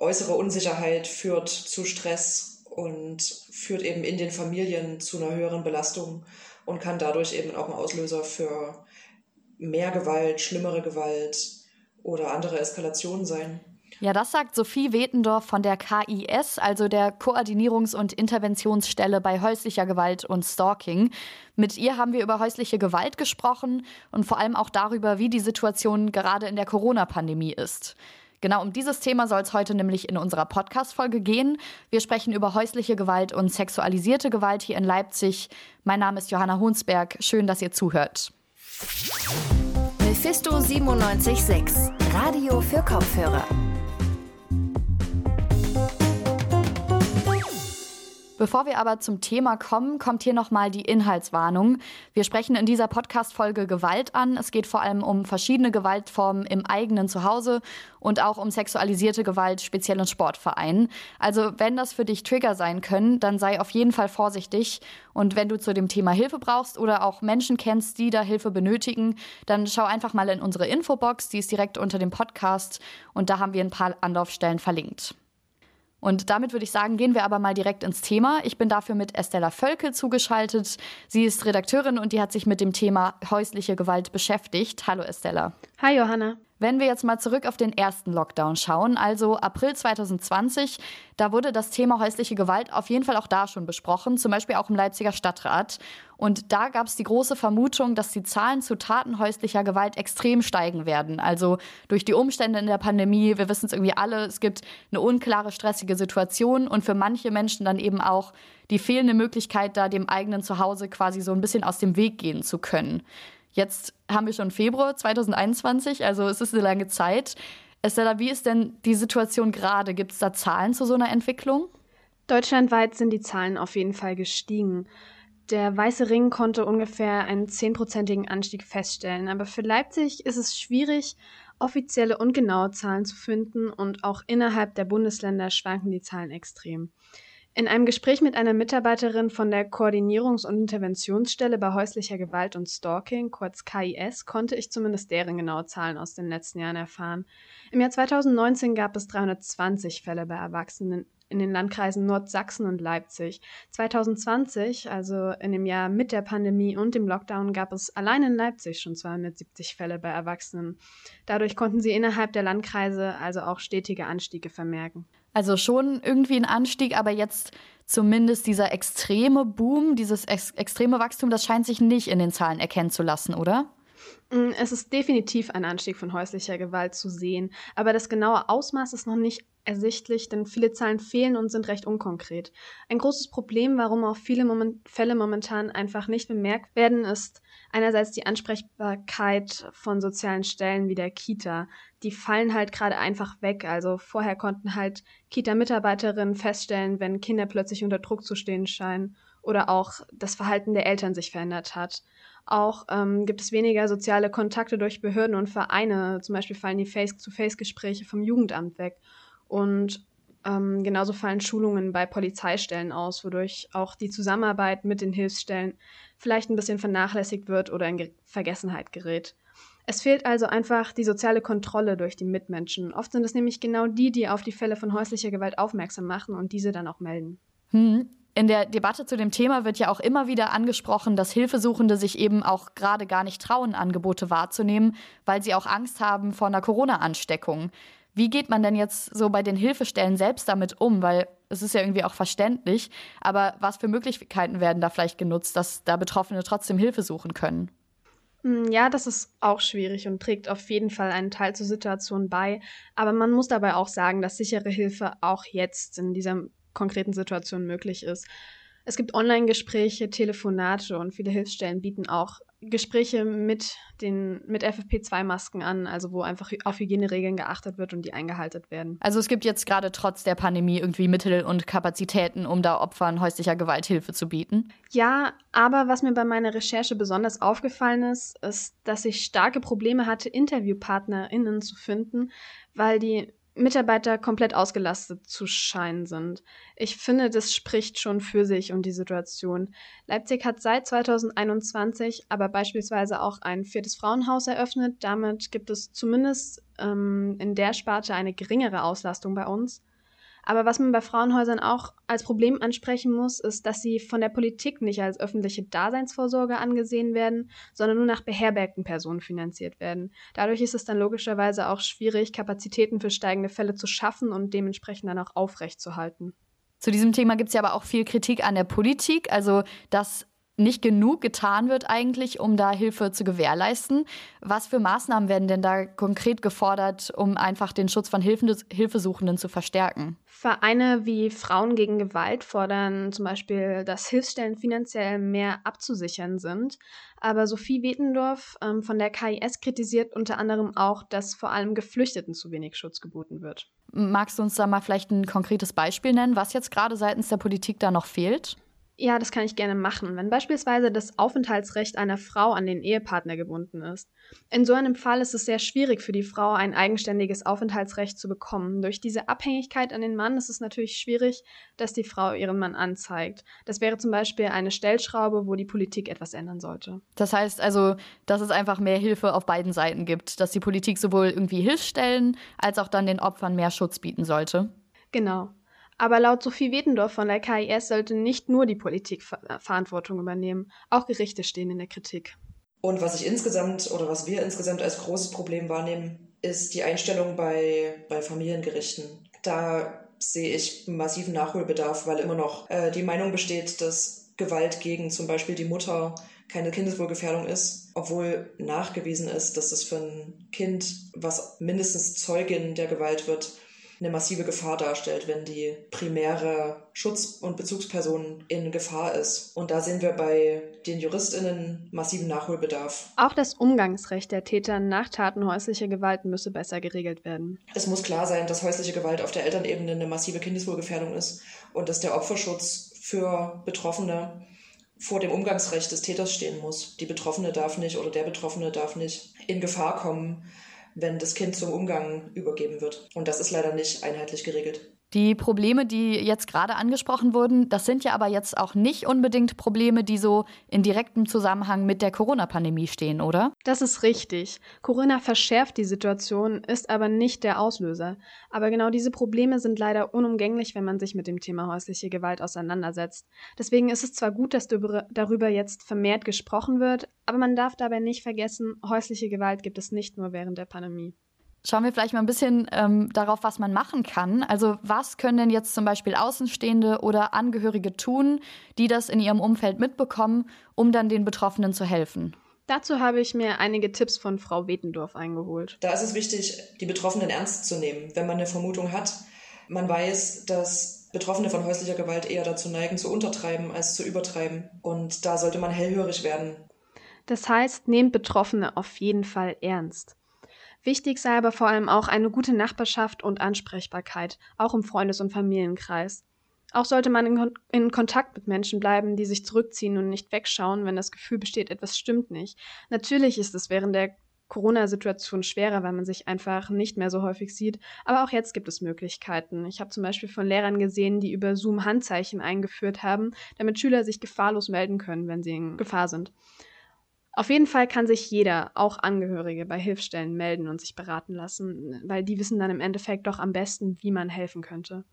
äußere Unsicherheit führt zu Stress und führt eben in den Familien zu einer höheren Belastung und kann dadurch eben auch ein Auslöser für mehr Gewalt, schlimmere Gewalt oder andere Eskalationen sein. Ja, das sagt Sophie Wetendorf von der KIS, also der Koordinierungs- und Interventionsstelle bei häuslicher Gewalt und Stalking. Mit ihr haben wir über häusliche Gewalt gesprochen und vor allem auch darüber, wie die Situation gerade in der Corona-Pandemie ist. Genau um dieses Thema soll es heute nämlich in unserer Podcast-Folge gehen. Wir sprechen über häusliche Gewalt und sexualisierte Gewalt hier in Leipzig. Mein Name ist Johanna Hunsberg. Schön, dass ihr zuhört. Mephisto 976, Radio für Kopfhörer. Bevor wir aber zum Thema kommen, kommt hier nochmal die Inhaltswarnung. Wir sprechen in dieser Podcast-Folge Gewalt an. Es geht vor allem um verschiedene Gewaltformen im eigenen Zuhause und auch um sexualisierte Gewalt, speziell in Sportvereinen. Also, wenn das für dich Trigger sein können, dann sei auf jeden Fall vorsichtig. Und wenn du zu dem Thema Hilfe brauchst oder auch Menschen kennst, die da Hilfe benötigen, dann schau einfach mal in unsere Infobox, die ist direkt unter dem Podcast und da haben wir ein paar Anlaufstellen verlinkt. Und damit würde ich sagen, gehen wir aber mal direkt ins Thema. Ich bin dafür mit Estella Völkel zugeschaltet. Sie ist Redakteurin und die hat sich mit dem Thema häusliche Gewalt beschäftigt. Hallo Estella. Hi Johanna. Wenn wir jetzt mal zurück auf den ersten Lockdown schauen, also April 2020, da wurde das Thema häusliche Gewalt auf jeden Fall auch da schon besprochen, zum Beispiel auch im Leipziger Stadtrat. Und da gab es die große Vermutung, dass die Zahlen zu Taten häuslicher Gewalt extrem steigen werden. Also durch die Umstände in der Pandemie, wir wissen es irgendwie alle, es gibt eine unklare, stressige Situation und für manche Menschen dann eben auch die fehlende Möglichkeit, da dem eigenen Zuhause quasi so ein bisschen aus dem Weg gehen zu können. Jetzt haben wir schon Februar 2021, also es ist eine lange Zeit. Estella, wie ist denn die Situation gerade? Gibt es da Zahlen zu so einer Entwicklung? Deutschlandweit sind die Zahlen auf jeden Fall gestiegen. Der Weiße Ring konnte ungefähr einen zehnprozentigen Anstieg feststellen. Aber für Leipzig ist es schwierig, offizielle und genaue Zahlen zu finden und auch innerhalb der Bundesländer schwanken die Zahlen extrem. In einem Gespräch mit einer Mitarbeiterin von der Koordinierungs- und Interventionsstelle bei häuslicher Gewalt und Stalking, kurz KIS, konnte ich zumindest deren genaue Zahlen aus den letzten Jahren erfahren. Im Jahr 2019 gab es 320 Fälle bei Erwachsenen in den Landkreisen Nordsachsen und Leipzig. 2020, also in dem Jahr mit der Pandemie und dem Lockdown, gab es allein in Leipzig schon 270 Fälle bei Erwachsenen. Dadurch konnten sie innerhalb der Landkreise also auch stetige Anstiege vermerken. Also schon irgendwie ein Anstieg, aber jetzt zumindest dieser extreme Boom, dieses ex extreme Wachstum, das scheint sich nicht in den Zahlen erkennen zu lassen, oder? Mm, es ist definitiv ein Anstieg von häuslicher Gewalt zu sehen, aber das genaue Ausmaß ist noch nicht ersichtlich, denn viele Zahlen fehlen und sind recht unkonkret. Ein großes Problem, warum auch viele Moment Fälle momentan einfach nicht bemerkt werden, ist einerseits die Ansprechbarkeit von sozialen Stellen wie der Kita. Die fallen halt gerade einfach weg. Also vorher konnten halt Kita-Mitarbeiterinnen feststellen, wenn Kinder plötzlich unter Druck zu stehen scheinen oder auch das Verhalten der Eltern sich verändert hat. Auch ähm, gibt es weniger soziale Kontakte durch Behörden und Vereine. Zum Beispiel fallen die Face-to-Face-Gespräche vom Jugendamt weg. Und ähm, genauso fallen Schulungen bei Polizeistellen aus, wodurch auch die Zusammenarbeit mit den Hilfsstellen vielleicht ein bisschen vernachlässigt wird oder in Ge Vergessenheit gerät. Es fehlt also einfach die soziale Kontrolle durch die Mitmenschen. Oft sind es nämlich genau die, die auf die Fälle von häuslicher Gewalt aufmerksam machen und diese dann auch melden. Hm. In der Debatte zu dem Thema wird ja auch immer wieder angesprochen, dass Hilfesuchende sich eben auch gerade gar nicht trauen, Angebote wahrzunehmen, weil sie auch Angst haben vor einer Corona-Ansteckung. Wie geht man denn jetzt so bei den Hilfestellen selbst damit um? Weil es ist ja irgendwie auch verständlich, aber was für Möglichkeiten werden da vielleicht genutzt, dass da Betroffene trotzdem Hilfe suchen können? Hm, ja, das ist auch schwierig und trägt auf jeden Fall einen Teil zur Situation bei. Aber man muss dabei auch sagen, dass sichere Hilfe auch jetzt in dieser konkreten Situation möglich ist. Es gibt Online-Gespräche, Telefonate und viele Hilfsstellen bieten auch Gespräche mit den mit FFP2-Masken an, also wo einfach auf Hygieneregeln geachtet wird und die eingehalten werden. Also es gibt jetzt gerade trotz der Pandemie irgendwie Mittel und Kapazitäten, um da Opfern häuslicher Gewalt Hilfe zu bieten? Ja, aber was mir bei meiner Recherche besonders aufgefallen ist, ist, dass ich starke Probleme hatte, InterviewpartnerInnen zu finden, weil die Mitarbeiter komplett ausgelastet zu scheinen sind. Ich finde, das spricht schon für sich und die Situation. Leipzig hat seit 2021 aber beispielsweise auch ein viertes Frauenhaus eröffnet. Damit gibt es zumindest ähm, in der Sparte eine geringere Auslastung bei uns. Aber was man bei Frauenhäusern auch als Problem ansprechen muss, ist, dass sie von der Politik nicht als öffentliche Daseinsvorsorge angesehen werden, sondern nur nach beherbergten Personen finanziert werden. Dadurch ist es dann logischerweise auch schwierig, Kapazitäten für steigende Fälle zu schaffen und dementsprechend dann auch aufrechtzuerhalten. Zu diesem Thema gibt es ja aber auch viel Kritik an der Politik, also dass nicht genug getan wird eigentlich, um da Hilfe zu gewährleisten. Was für Maßnahmen werden denn da konkret gefordert, um einfach den Schutz von Hilfesuchenden zu verstärken? Vereine wie Frauen gegen Gewalt fordern zum Beispiel, dass Hilfsstellen finanziell mehr abzusichern sind. Aber Sophie Wetendorf ähm, von der KIS kritisiert unter anderem auch, dass vor allem Geflüchteten zu wenig Schutz geboten wird. Magst du uns da mal vielleicht ein konkretes Beispiel nennen, was jetzt gerade seitens der Politik da noch fehlt? Ja, das kann ich gerne machen. Wenn beispielsweise das Aufenthaltsrecht einer Frau an den Ehepartner gebunden ist. In so einem Fall ist es sehr schwierig für die Frau, ein eigenständiges Aufenthaltsrecht zu bekommen. Durch diese Abhängigkeit an den Mann ist es natürlich schwierig, dass die Frau ihren Mann anzeigt. Das wäre zum Beispiel eine Stellschraube, wo die Politik etwas ändern sollte. Das heißt also, dass es einfach mehr Hilfe auf beiden Seiten gibt, dass die Politik sowohl irgendwie Hilfsstellen als auch dann den Opfern mehr Schutz bieten sollte. Genau. Aber laut Sophie Wedendorf von der KIS sollte nicht nur die Politik äh, Verantwortung übernehmen, auch Gerichte stehen in der Kritik. Und was ich insgesamt oder was wir insgesamt als großes Problem wahrnehmen, ist die Einstellung bei, bei Familiengerichten. Da sehe ich massiven Nachholbedarf, weil immer noch äh, die Meinung besteht, dass Gewalt gegen zum Beispiel die Mutter keine Kindeswohlgefährdung ist, obwohl nachgewiesen ist, dass das für ein Kind, was mindestens Zeugin der Gewalt wird, eine massive Gefahr darstellt, wenn die primäre Schutz- und Bezugsperson in Gefahr ist. Und da sehen wir bei den JuristInnen massiven Nachholbedarf. Auch das Umgangsrecht der Täter nach Taten häuslicher Gewalt müsse besser geregelt werden. Es muss klar sein, dass häusliche Gewalt auf der Elternebene eine massive Kindeswohlgefährdung ist und dass der Opferschutz für Betroffene vor dem Umgangsrecht des Täters stehen muss. Die Betroffene darf nicht oder der Betroffene darf nicht in Gefahr kommen, wenn das Kind zum Umgang übergeben wird. Und das ist leider nicht einheitlich geregelt. Die Probleme, die jetzt gerade angesprochen wurden, das sind ja aber jetzt auch nicht unbedingt Probleme, die so in direktem Zusammenhang mit der Corona-Pandemie stehen, oder? Das ist richtig. Corona verschärft die Situation, ist aber nicht der Auslöser. Aber genau diese Probleme sind leider unumgänglich, wenn man sich mit dem Thema häusliche Gewalt auseinandersetzt. Deswegen ist es zwar gut, dass darüber jetzt vermehrt gesprochen wird, aber man darf dabei nicht vergessen, häusliche Gewalt gibt es nicht nur während der Pandemie. Schauen wir vielleicht mal ein bisschen ähm, darauf, was man machen kann. Also was können denn jetzt zum Beispiel Außenstehende oder Angehörige tun, die das in ihrem Umfeld mitbekommen, um dann den Betroffenen zu helfen? Dazu habe ich mir einige Tipps von Frau Wetendorf eingeholt. Da ist es wichtig, die Betroffenen ernst zu nehmen, wenn man eine Vermutung hat. Man weiß, dass Betroffene von häuslicher Gewalt eher dazu neigen, zu untertreiben als zu übertreiben. Und da sollte man hellhörig werden. Das heißt, nehmt Betroffene auf jeden Fall ernst. Wichtig sei aber vor allem auch eine gute Nachbarschaft und Ansprechbarkeit, auch im Freundes- und Familienkreis. Auch sollte man in, Kon in, Kontakt mit Menschen bleiben, die sich zurückziehen und nicht wegschauen, wenn das Gefühl besteht, etwas stimmt nicht. Natürlich ist es während der Corona-Situation schwerer, weil man sich einfach nicht mehr so häufig sieht. Aber auch jetzt gibt es Möglichkeiten. Ich habe zum Beispiel von Lehrern gesehen, die über Zoom Handzeichen eingeführt haben, damit Schüler sich gefahrlos melden können, wenn sie in Gefahr sind. Auf jeden Fall kann sich jeder, auch Angehörige, bei Hilfsstellen melden und sich beraten lassen, weil die wissen dann im Endeffekt doch am besten, wie man helfen könnte.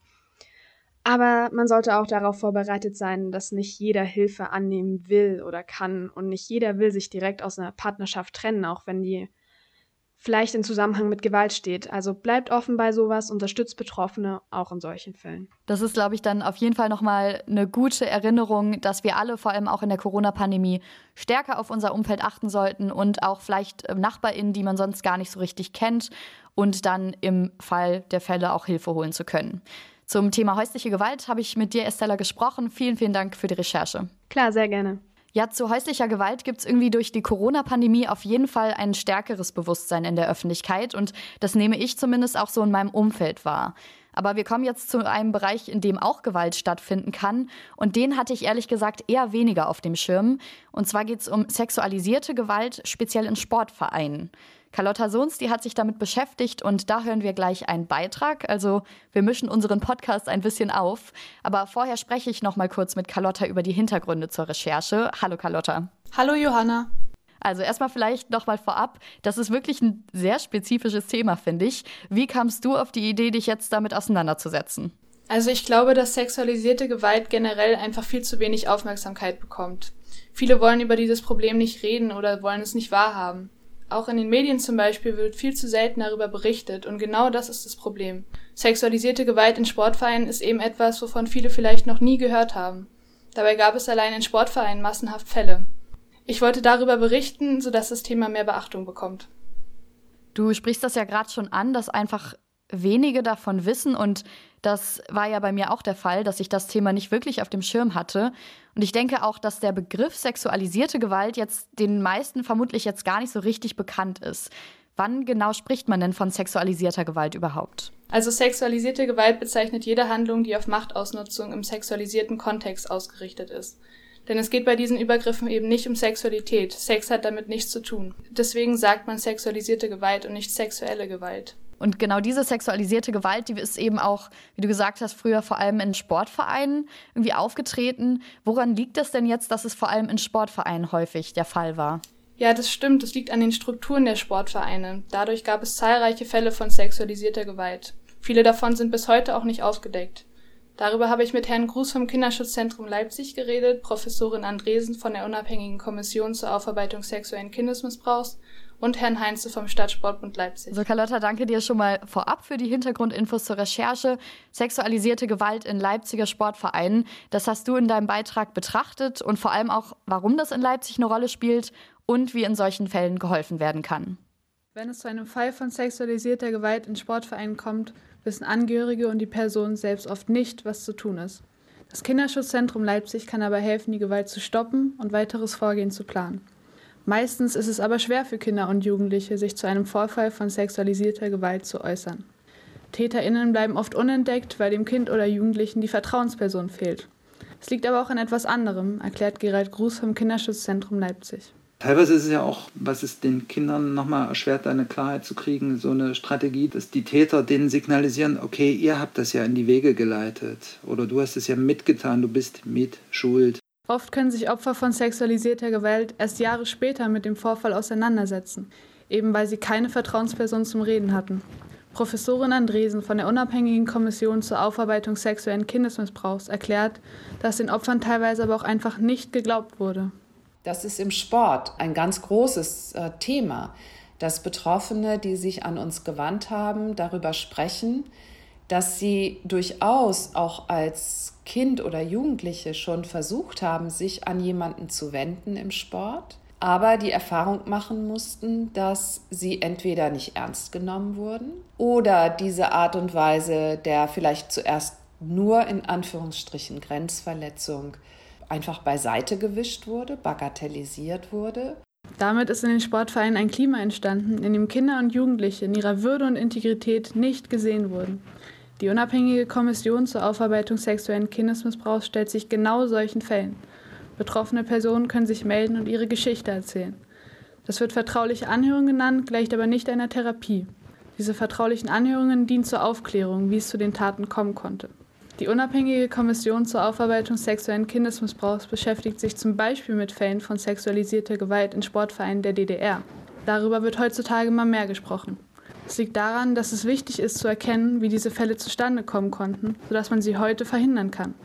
Aber man sollte auch darauf vorbereitet sein, dass nicht jeder Hilfe annehmen will oder kann und nicht jeder will sich direkt aus einer Partnerschaft trennen, auch wenn die vielleicht in Zusammenhang mit Gewalt steht. Also bleibt offen bei sowas, unterstützt Betroffene auch in solchen Fällen. Das ist, glaube ich, dann auf jeden Fall nochmal eine gute Erinnerung, dass wir alle vor allem auch in der Corona-Pandemie stärker auf unser Umfeld achten sollten und auch vielleicht ähm, NachbarInnen, die man sonst gar nicht so richtig kennt und dann im Fall der Fälle auch Hilfe holen zu können. Zum Thema häusliche Gewalt habe ich mit dir, Estella, gesprochen. Vielen, vielen Dank für die Recherche. Klar, sehr gerne. Ja, zu häuslicher Gewalt gibt es irgendwie durch die Corona-Pandemie auf jeden Fall ein stärkeres Bewusstsein in der Öffentlichkeit und das nehme ich zumindest auch so in meinem Umfeld wahr. Aber wir kommen jetzt zu einem Bereich, in dem auch Gewalt stattfinden kann. Und den hatte ich ehrlich gesagt eher weniger auf dem Schirm. Und zwar geht es um sexualisierte Gewalt, speziell in Sportvereinen. Carlotta Sohns, die hat sich damit beschäftigt und da hören wir gleich einen Beitrag. Also wir mischen unseren Podcast ein bisschen auf. Aber vorher spreche ich noch mal kurz mit Carlotta über die Hintergründe zur Recherche. Hallo Carlotta. Hallo Johanna. Also erstmal vielleicht noch mal vorab, das ist wirklich ein sehr spezifisches Thema, finde ich. Wie kamst du auf die Idee, dich jetzt damit auseinanderzusetzen? Also ich glaube, dass sexualisierte Gewalt generell einfach viel zu wenig Aufmerksamkeit bekommt. Viele wollen über dieses Problem nicht reden oder wollen es nicht wahrhaben. Auch in den Medien zum Beispiel wird viel zu selten darüber berichtet und genau das ist das Problem. Sexualisierte Gewalt in Sportvereinen ist eben etwas, wovon viele vielleicht noch nie gehört haben. Dabei gab es allein in Sportvereinen massenhaft Fälle. Ich wollte darüber berichten, sodass das Thema mehr Beachtung bekommt. Du sprichst das ja gerade schon an, dass einfach wenige davon wissen und das war ja bei mir auch der Fall, dass ich das Thema nicht wirklich auf dem Schirm hatte. Und ich denke auch, dass der Begriff sexualisierte Gewalt jetzt den meisten vermutlich jetzt gar nicht so richtig bekannt ist. Wann genau spricht man denn von sexualisierter Gewalt überhaupt? Also sexualisierte Gewalt bezeichnet jede Handlung, die auf Machtausnutzung im sexualisierten Kontext ausgerichtet ist. Denn es geht bei diesen Übergriffen eben nicht um Sexualität. Sex hat damit nichts zu tun. Deswegen sagt man sexualisierte Gewalt und nicht sexuelle Gewalt. Und genau diese sexualisierte Gewalt, die ist eben auch, wie du gesagt hast, früher vor allem in Sportvereinen irgendwie aufgetreten. Woran liegt es denn jetzt, dass es vor allem in Sportvereinen häufig der Fall war? Ja, das stimmt. Das liegt an den Strukturen der Sportvereine. Dadurch gab es zahlreiche Fälle von sexualisierter Gewalt. Viele davon sind bis heute auch nicht aufgedeckt. Darüber habe ich mit Herrn Gruß vom Kinderschutzzentrum Leipzig geredet, Professorin Andresen von der Unabhängigen Kommission zur Aufarbeitung sexuellen Kindesmissbrauchs und Herrn Heinze vom Stadtsportbund Leipzig. So, Carlotta, danke dir schon mal vorab für die Hintergrundinfos zur Recherche. Sexualisierte Gewalt in Leipziger Sportvereinen. Das hast du in deinem Beitrag betrachtet und vor allem auch, warum das in Leipzig eine Rolle spielt und wie in solchen Fällen geholfen werden kann. Wenn es zu einem Fall von sexualisierter Gewalt in Sportvereinen kommt, wissen Angehörige und die Person selbst oft nicht, was zu tun ist. Das Kinderschutzzentrum Leipzig kann aber helfen, die Gewalt zu stoppen und weiteres Vorgehen zu planen. Meistens ist es aber schwer für Kinder und Jugendliche, sich zu einem Vorfall von sexualisierter Gewalt zu äußern. TäterInnen bleiben oft unentdeckt, weil dem Kind oder Jugendlichen die Vertrauensperson fehlt. Es liegt aber auch an etwas anderem, erklärt Gerald Gruß vom Kinderschutzzentrum Leipzig. Teilweise ist es ja auch, was es den Kindern nochmal erschwert, eine Klarheit zu kriegen, so eine Strategie, dass die Täter denen signalisieren, okay, ihr habt das ja in die Wege geleitet oder du hast es ja mitgetan, du bist mit schuld. Oft können sich Opfer von sexualisierter Gewalt erst Jahre später mit dem Vorfall auseinandersetzen, eben weil sie keine Vertrauensperson zum Reden hatten. Professorin Andresen von der Unabhängigen Kommission zur Aufarbeitung sexuellen Kindesmissbrauchs erklärt, dass den Opfern teilweise aber auch einfach nicht geglaubt wurde. Das ist im Sport ein ganz großes äh, Thema, dass Betroffene, die sich an uns gewandt haben, darüber sprechen, dass sie durchaus auch als Kind oder Jugendliche schon versucht haben, sich an jemanden zu wenden im Sport, aber die Erfahrung machen mussten, dass sie entweder nicht ernst genommen wurden oder diese Art und Weise der vielleicht zuerst nur in Anführungsstrichen Grenzverletzung einfach beiseite gewischt wurde, bagatellisiert wurde. Damit ist in den Sportvereinen ein Klima entstanden, in dem Kinder und Jugendliche in ihrer Würde und Integrität nicht gesehen wurden. Die unabhängige Kommission zur Aufarbeitung sexuellen Kindesmissbrauchs stellt sich genau solchen Fällen. Betroffene Personen können sich melden und ihre Geschichte erzählen. Das wird vertrauliche Anhörung genannt, gleicht aber nicht einer Therapie. Diese vertraulichen Anhörungen dienen zur Aufklärung, wie es zu den Taten kommen konnte. Die unabhängige Kommission zur Aufarbeitung sexuellen Kindesmissbrauchs beschäftigt sich zum Beispiel mit Fällen von sexualisierter Gewalt in Sportvereinen der DDR. Darüber wird heutzutage immer mehr gesprochen. Es liegt daran, dass es wichtig ist zu erkennen, wie diese Fälle zustande kommen konnten, sodass man sie heute verhindern kann.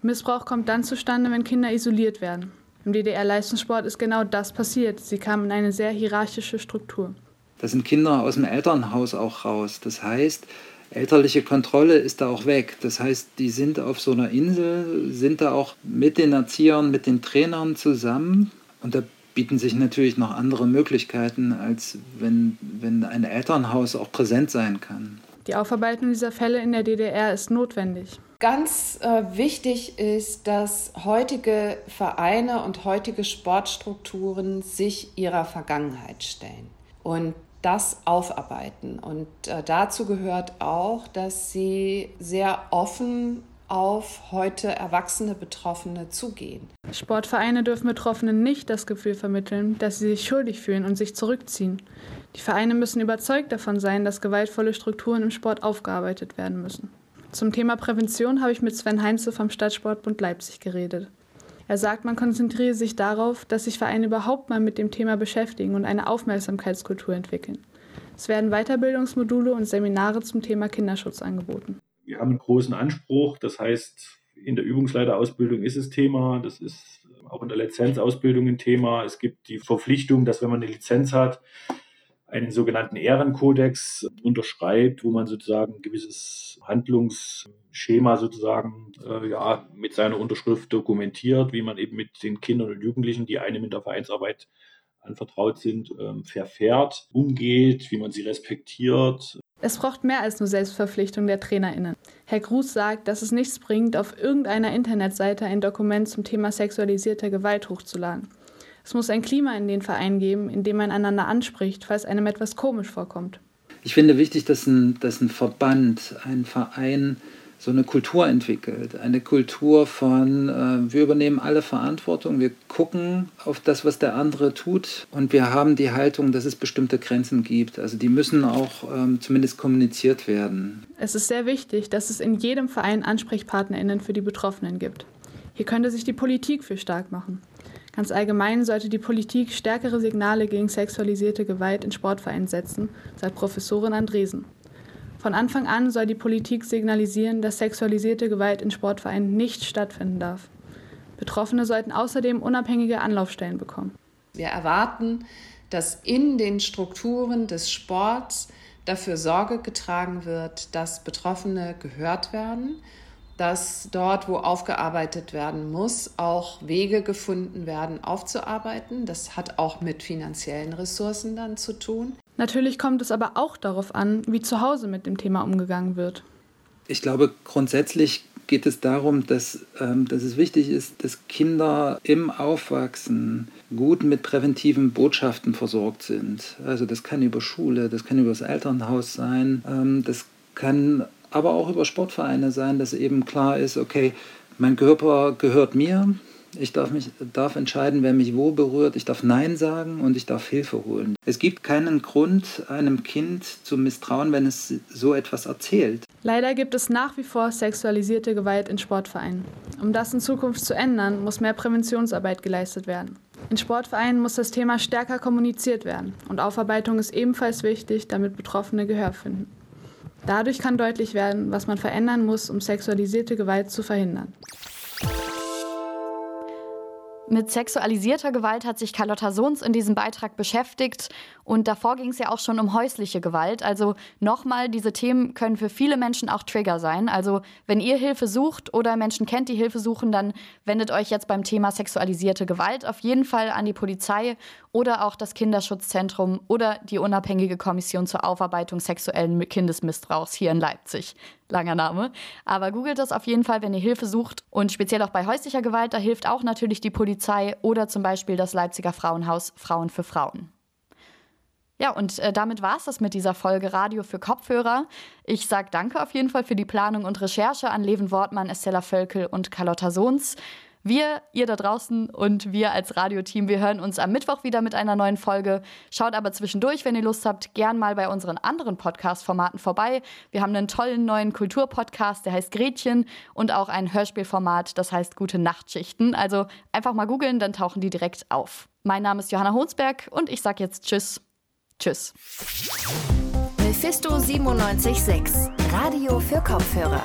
Missbrauch kommt dann zustande, wenn Kinder isoliert werden. Im DDR-Leistungssport ist genau das passiert. Sie kamen in eine sehr hierarchische Struktur. Da sind Kinder aus dem Elternhaus auch raus. Das heißt, elterliche Kontrolle ist da auch weg. Das heißt, die sind auf so einer Insel, sind da auch mit den Erziehern, mit den Trainern zusammen. Und da bieten sich natürlich noch andere Möglichkeiten, als wenn, wenn ein Elternhaus auch präsent sein kann. Die Aufarbeitung dieser Fälle in der DDR ist notwendig. Ganz äh, wichtig ist, dass heutige Vereine und heutige Sportstrukturen sich ihrer Vergangenheit stellen. Und das aufarbeiten. Und äh, dazu gehört auch, dass sie sehr offen auf heute erwachsene Betroffene zugehen. Sportvereine dürfen Betroffenen nicht das Gefühl vermitteln, dass sie sich schuldig fühlen und sich zurückziehen. Die Vereine müssen überzeugt davon sein, dass gewaltvolle Strukturen im Sport aufgearbeitet werden müssen. Zum Thema Prävention habe ich mit Sven Heinze vom Stadtsportbund Leipzig geredet. Er sagt, man konzentriere sich darauf, dass sich Vereine überhaupt mal mit dem Thema beschäftigen und eine Aufmerksamkeitskultur entwickeln. Es werden Weiterbildungsmodule und Seminare zum Thema Kinderschutz angeboten. Wir haben einen großen Anspruch, das heißt, in der Übungsleiterausbildung ist es Thema, das ist auch in der Lizenzausbildung ein Thema. Es gibt die Verpflichtung, dass wenn man eine Lizenz hat, einen sogenannten Ehrenkodex unterschreibt, wo man sozusagen ein gewisses Handlungsschema sozusagen äh, ja, mit seiner Unterschrift dokumentiert, wie man eben mit den Kindern und Jugendlichen, die einem in der Vereinsarbeit anvertraut sind, ähm, verfährt, umgeht, wie man sie respektiert. Es braucht mehr als nur Selbstverpflichtung der TrainerInnen. Herr Gruß sagt, dass es nichts bringt, auf irgendeiner Internetseite ein Dokument zum Thema sexualisierter Gewalt hochzuladen. Es muss ein Klima in den Vereinen geben, in dem man einander anspricht, falls einem etwas komisch vorkommt. Ich finde wichtig, dass ein, dass ein Verband, ein Verein so eine Kultur entwickelt. Eine Kultur von, äh, wir übernehmen alle Verantwortung, wir gucken auf das, was der andere tut und wir haben die Haltung, dass es bestimmte Grenzen gibt. Also die müssen auch ähm, zumindest kommuniziert werden. Es ist sehr wichtig, dass es in jedem Verein AnsprechpartnerInnen für die Betroffenen gibt. Hier könnte sich die Politik für stark machen. Ganz allgemein sollte die Politik stärkere Signale gegen sexualisierte Gewalt in Sportvereinen setzen, sagt Professorin Andresen. Von Anfang an soll die Politik signalisieren, dass sexualisierte Gewalt in Sportvereinen nicht stattfinden darf. Betroffene sollten außerdem unabhängige Anlaufstellen bekommen. Wir erwarten, dass in den Strukturen des Sports dafür Sorge getragen wird, dass Betroffene gehört werden dass dort, wo aufgearbeitet werden muss, auch Wege gefunden werden, aufzuarbeiten. Das hat auch mit finanziellen Ressourcen dann zu tun. Natürlich kommt es aber auch darauf an, wie zu Hause mit dem Thema umgegangen wird. Ich glaube, grundsätzlich geht es darum, dass, ähm, dass es wichtig ist, dass Kinder im Aufwachsen gut mit präventiven Botschaften versorgt sind. Also das kann über Schule, das kann über das Elternhaus sein, ähm, das kann aber auch über Sportvereine sein, dass eben klar ist, okay, mein Körper gehört mir, ich darf, mich, darf entscheiden, wer mich wo berührt. Ich darf Nein sagen und ich darf Hilfe holen. Es gibt keinen Grund, einem Kind zu misstrauen, wenn es so etwas erzählt. Leider gibt es nach wie vor sexualisierte Gewalt in Sportvereinen. Um das in Zukunft zu ändern, muss mehr Präventionsarbeit geleistet werden. In Sportvereinen muss das Thema stärker kommuniziert werden. Und Aufarbeitung ist ebenfalls wichtig, damit Betroffene Gehör finden. Dadurch kann deutlich werden, was man verändern muss, um sexualisierte Gewalt zu verhindern. Mit sexualisierter Gewalt hat sich Carlotta Sohns in diesem Beitrag beschäftigt und davor ging es ja auch schon um häusliche Gewalt. Also nochmal, diese Themen können für viele Menschen auch Trigger sein. Also wenn ihr Hilfe sucht oder Menschen kennt, die Hilfe suchen, dann wendet euch jetzt beim Thema sexualisierte Gewalt auf jeden Fall an die Polizei oder auch das Kinderschutzzentrum oder die unabhängige Kommission zur Aufarbeitung sexuellen Kindesmissbrauchs hier in Leipzig langer Name. Aber googelt das auf jeden Fall, wenn ihr Hilfe sucht. Und speziell auch bei häuslicher Gewalt, da hilft auch natürlich die Polizei oder zum Beispiel das Leipziger Frauenhaus Frauen für Frauen. Ja, und äh, damit war es das mit dieser Folge Radio für Kopfhörer. Ich sage danke auf jeden Fall für die Planung und Recherche an Leven Wortmann, Estella Völkel und Carlotta Sohns. Wir, ihr da draußen und wir als Radioteam, wir hören uns am Mittwoch wieder mit einer neuen Folge. Schaut aber zwischendurch, wenn ihr Lust habt, gern mal bei unseren anderen Podcast-Formaten vorbei. Wir haben einen tollen neuen Kulturpodcast, der heißt Gretchen und auch ein Hörspielformat, das heißt Gute Nachtschichten. Also einfach mal googeln, dann tauchen die direkt auf. Mein Name ist Johanna Honsberg und ich sage jetzt Tschüss. Tschüss. Mephisto 976, Radio für Kopfhörer.